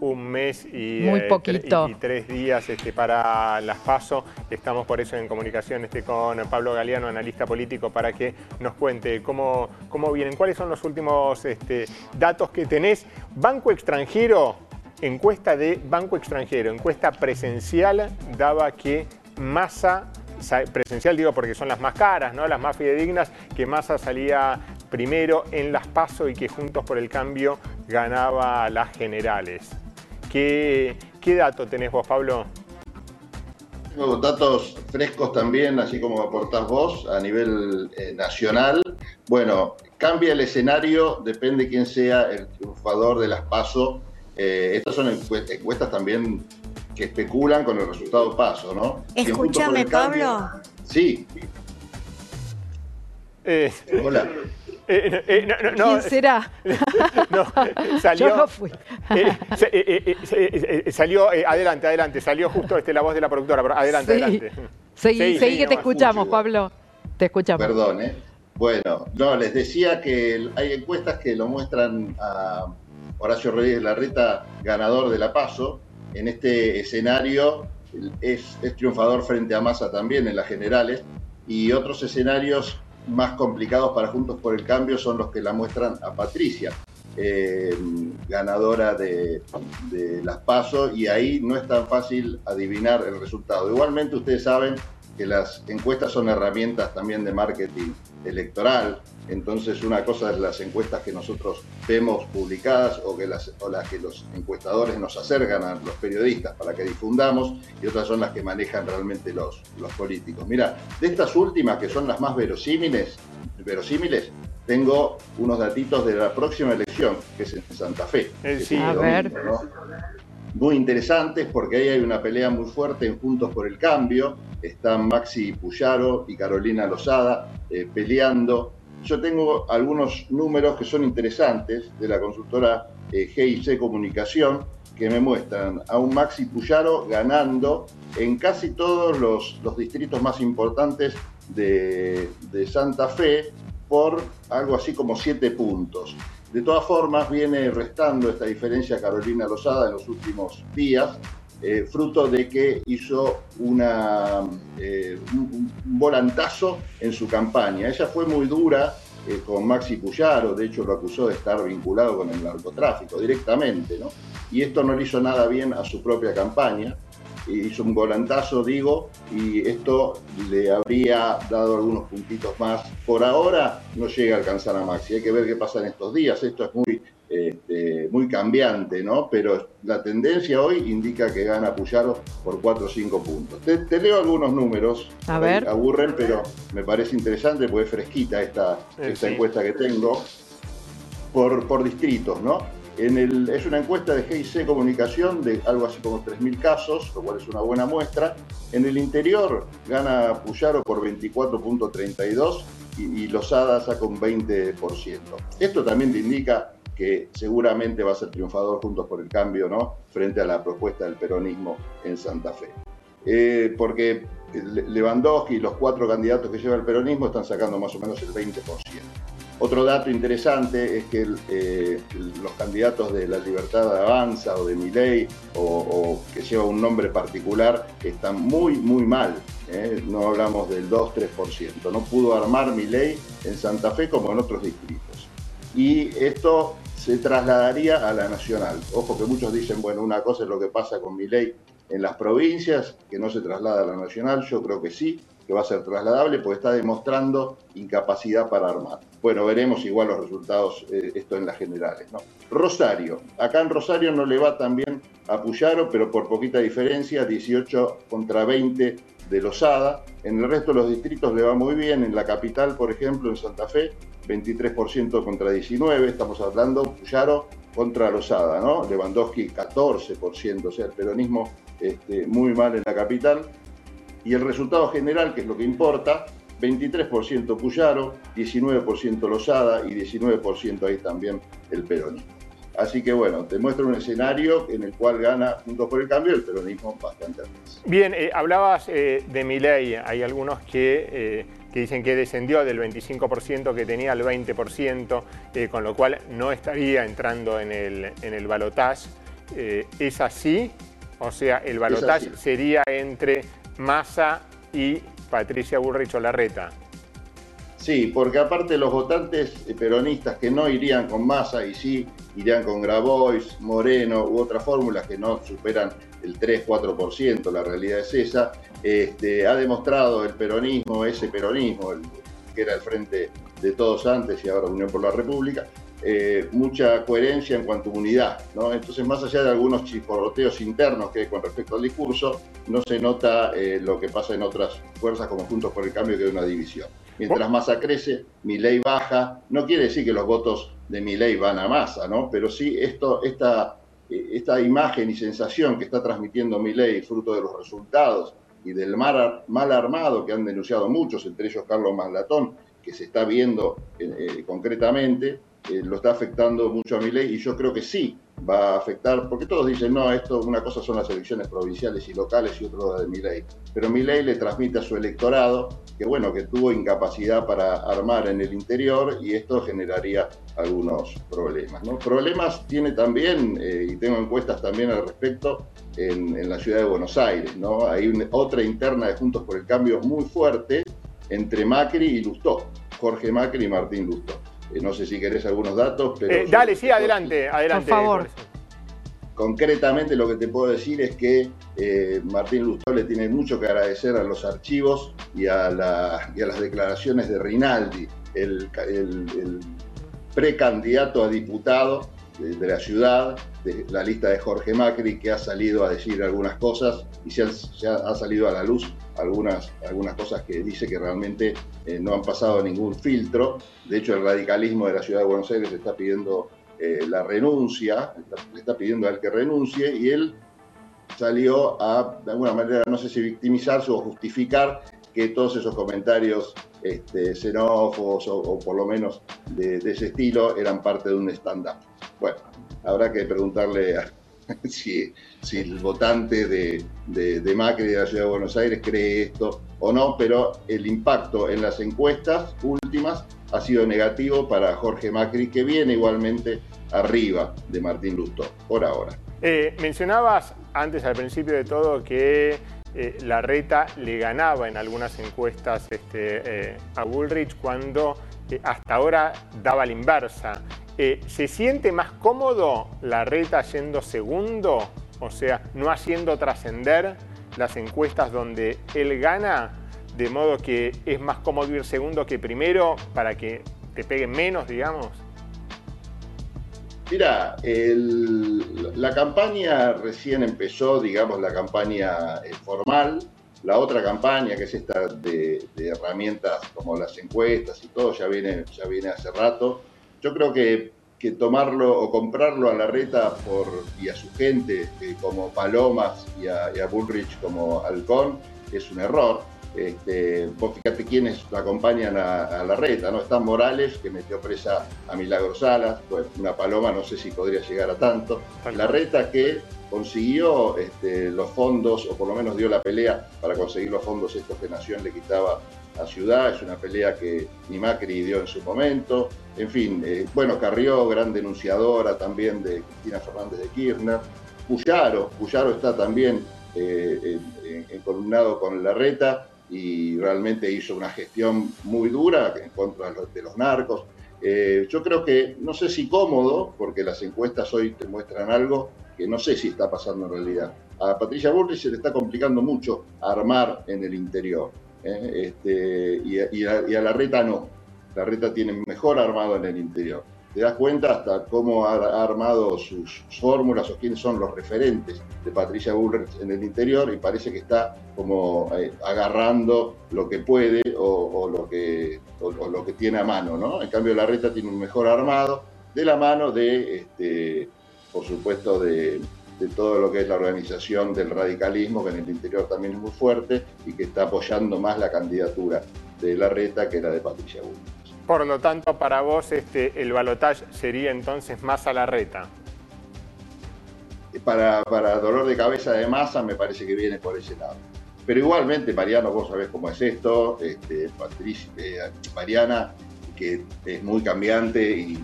un mes y, Muy eh, poquito. tre- y tres días este, para las PASO. Estamos por eso en comunicación este, con Pablo Galeano, analista político, para que nos cuente cómo, cómo vienen, cuáles son los últimos este, datos que tenés. Banco extranjero, encuesta de Banco extranjero, encuesta presencial, daba que Massa, sa- presencial digo porque son las más caras, ¿no? las más fidedignas, que Massa salía primero en las PASO y que Juntos por el Cambio ganaba las generales. ¿Qué, qué dato tenés vos, Pablo? Tengo datos frescos también, así como aportás vos, a nivel eh, nacional. Bueno, cambia el escenario, depende quién sea el triunfador de las PASO. Eh, estas son encuestas, encuestas también que especulan con el resultado PASO, ¿no? Escúchame, Cambio- Pablo. Sí, Eh, hola. Eh, eh, no, no, no, ¿Quién será? no, salió, Yo no fui. eh, eh, eh, eh, eh, eh, salió, eh, adelante, adelante, salió justo este, la voz de la productora, pero adelante, Sí. adelante. Seguí, Sí, seguí sí, que te escuchamos. Pablo. Te escuchamos. Perdón, ¿eh? Bueno, no, les decía que hay encuestas que lo muestran a Horacio Rodríguez Larreta ganador de la PASO. En este escenario es, es triunfador frente a Massa también en las generales. Y otros escenarios más complicados para Juntos por el Cambio son los que la muestran a Patricia, eh, ganadora de, de las PASO. Y ahí no es tan fácil adivinar el resultado. Igualmente ustedes saben que las encuestas son herramientas también de marketing electoral. Entonces, una cosa es las encuestas que nosotros vemos publicadas o, que las, o las que los encuestadores nos acercan a los periodistas para que difundamos, y otras son las que manejan realmente los, los políticos. Mira, de estas últimas, que son las más verosímiles, verosímiles, tengo unos datitos de la próxima elección, que es en Santa Fe. Eh, sí. A ver. domingo, ¿no? Muy interesantes porque ahí hay una pelea muy fuerte en Juntos por el Cambio. Están Maxi Puyaro y Carolina Lozada eh, peleando. Yo tengo algunos números que son interesantes de la consultora eh, GIC Comunicación que me muestran a un Maxi Puyaro ganando en casi todos los, los distritos más importantes de, de Santa Fe por algo así como siete puntos. De todas formas, viene restando esta diferencia Carolina Lozada en los últimos días, eh, fruto de que hizo una, eh, un, volantazo en su campaña. Ella fue muy dura eh, con Maxi Puyaro, de hecho lo acusó de estar vinculado con el narcotráfico directamente, ¿no? Y esto no le hizo nada bien a su propia campaña hizo un volantazo, digo, y esto le habría dado algunos puntitos más. Por ahora no llega a alcanzar a Maxi, hay que ver qué pasa en estos días, esto es muy, este, muy cambiante, ¿no? Pero la tendencia hoy indica que gana Puyaro por 4 o 5 puntos. Te, te leo algunos números, A ver. aburren, pero me parece interesante porque es fresquita esta, esta sí. encuesta que tengo, por, por distritos, ¿no? Es una encuesta de GIC Comunicación de algo así como 3.000 casos, lo cual es una buena muestra. En el interior gana Puyaro por 24.32 y, y Lozada saca un 20%. Esto también te indica que seguramente va a ser triunfador Juntos por el Cambio, ¿no? Frente a la propuesta del peronismo en Santa Fe. Eh, porque Le- Lewandowski y los cuatro candidatos que lleva el peronismo están sacando más o menos el 20%. Otro dato interesante es que eh, los candidatos de la Libertad Avanza o de Milei o, o que lleva un nombre particular están muy, muy mal. ¿eh? No hablamos del 2-3%. No pudo armar Milei en Santa Fe como en otros distritos. Y esto se trasladaría a la nacional. Ojo que muchos dicen, bueno, una cosa es lo que pasa con Milei en las provincias, que no se traslada a la nacional. Yo creo que sí, que va a ser trasladable, porque está demostrando incapacidad para armar. Bueno, veremos igual los resultados, eh, esto en las generales. Rosario. Acá en Rosario no le va tan bien a Puyaro, pero por poquita diferencia, 18 contra 20 de Lozada. En el resto de los distritos le va muy bien. En la capital, por ejemplo, en Santa Fe, 23% contra 19. Estamos hablando Puyaro contra Lozada, ¿no? Lewandowski 14%, o sea, el peronismo este, muy mal en la capital. Y el resultado general, que es lo que importa, 23% Puyaro, 19% Lozada y 19% ahí también el peronismo. Así que bueno, te muestro un escenario en el cual gana Juntos por el Cambio el peronismo bastante atrás. Bien, eh, hablabas eh, de Milei. Hay algunos que, eh, que dicen que descendió del 25% que tenía al 20%, eh, con lo cual no estaría entrando en el, en el balotaje. es así, o sea, el balotaje sería entre Massa y Patricia Bullrich Larreta. Sí, porque aparte los votantes peronistas que no irían con Massa y sí irían con Grabois, Moreno u otras fórmulas que no superan el 3-4%, la realidad es esa, este, ha demostrado el peronismo, ese peronismo, que era el frente de todos antes y ahora Unión por la República, eh, mucha coherencia en cuanto a unidad. ¿no? Entonces, más allá de algunos chisporroteos internos que hay con respecto al discurso, no se nota eh, lo que pasa en otras fuerzas como Juntos por el Cambio, que hay una división. Mientras Massa crece, mi ley baja. No quiere decir que los votos de mi ley van a Massa, ¿no? pero sí esto, esta, eh, esta imagen y sensación que está transmitiendo mi ley, fruto de los resultados y del mal, mal armado que han denunciado muchos, entre ellos Carlos Maslatón, que se está viendo concretamente, eh, lo está afectando mucho a mi ley y yo creo que sí va a afectar, porque todos dicen, no, esto una cosa son las elecciones provinciales y locales y otra la de mi ley. Pero mi ley le transmite a su electorado que, bueno, que tuvo incapacidad para armar en el interior y esto generaría algunos problemas. ¿no? Problemas tiene también, eh, y tengo encuestas también al respecto, en, la ciudad de Buenos Aires. ¿no? Hay otra interna de Juntos por el Cambio muy fuerte entre Macri y Lustó, Jorge Macri y Martín Lustó. Eh, no sé si querés algunos datos, pero... Eh, dale, sí, adelante, adelante. Por favor. Concretamente lo que te puedo decir es que eh, Martín Lustó le tiene mucho que agradecer a los archivos y a, las declaraciones de Rinaldi, el, precandidato a diputado de, la ciudad, de la lista de Jorge Macri, que ha salido a decir algunas cosas y se, ha, salido a la luz algunas, algunas cosas que dice que realmente eh, no han pasado ningún filtro. De hecho, el radicalismo de la ciudad de Buenos Aires está pidiendo eh, la renuncia, le está pidiendo a él que renuncie y él salió a, de alguna manera, no sé si victimizarse o justificar que todos esos comentarios este, xenófobos o, por lo menos de, ese estilo eran parte de un stand-up. Bueno, habrá que preguntarle si, el votante de, de, Macri de la Ciudad de Buenos Aires cree esto o no, pero el impacto en las encuestas últimas ha sido negativo para Jorge Macri, que viene igualmente arriba de Martín Lustó, por ahora. Eh, mencionabas antes, al principio de todo, que eh, la reta le ganaba en algunas encuestas este, eh, a Bullrich cuando hasta ahora daba la inversa. ¿Se siente más cómodo la reta yendo segundo? O sea, no haciendo trascender las encuestas donde él gana, de modo que es más cómodo ir segundo que primero para que te peguen menos, digamos. Mira, la campaña recién empezó, digamos, la campaña eh, formal. La otra campaña, que es esta de, herramientas como las encuestas y todo, ya viene, ya viene hace rato. Yo creo que, que tomarlo o comprarlo a la reta por, y a su gente eh, como Palomas y a, y a Bullrich como Halcón es un error este, vos fíjate quiénes acompañan a, la reta, ¿no? Están Morales, que metió presa a Milagro Salas, pues una paloma no sé si podría llegar a tanto. La reta que consiguió este, los fondos, o por lo menos dio la pelea para conseguir los fondos estos que Nación le quitaba a Ciudad, es una pelea que ni Macri dio en su momento. En fin, eh, bueno, Carrió, gran denunciadora también de Cristina Fernández de Kirchner. Cuyaro, Cuyaro está también eh, encolumnado con la reta y realmente hizo una gestión muy dura en contra de los narcos. Eh, yo creo que, no sé si cómodo, porque las encuestas hoy te muestran algo que no sé si está pasando en realidad. A Patricia Bullrich se le está complicando mucho armar en el interior, ¿eh? este, y, a, la reta no. La reta tiene mejor armado en el interior te das cuenta hasta cómo ha, armado sus fórmulas o quiénes son los referentes de Patricia Bullrich en el interior y parece que está como eh, agarrando lo que puede o, lo que, lo que tiene a mano, ¿no? En cambio la reta tiene un mejor armado de la mano de, este, por supuesto, de, de todo lo que es la organización del radicalismo, que en el interior también es muy fuerte y que está apoyando más la candidatura de la reta que la de Patricia Bullrich. Por lo tanto, para vos este, el balotaje sería entonces más a la reta. Para, para dolor de cabeza de masa me parece que viene por ese lado. Pero igualmente, Mariano, vos sabés cómo es esto, este, Patricia, eh, Mariana, que es muy cambiante y,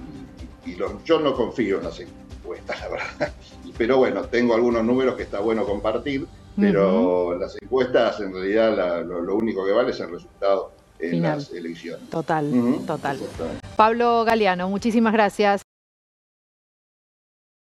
yo no confío en las encuestas, la verdad. pero bueno, tengo algunos números que está bueno compartir, pero las encuestas en realidad lo, único que vale es el resultado en las elecciones. Total, total. Pablo Galeano, muchísimas gracias.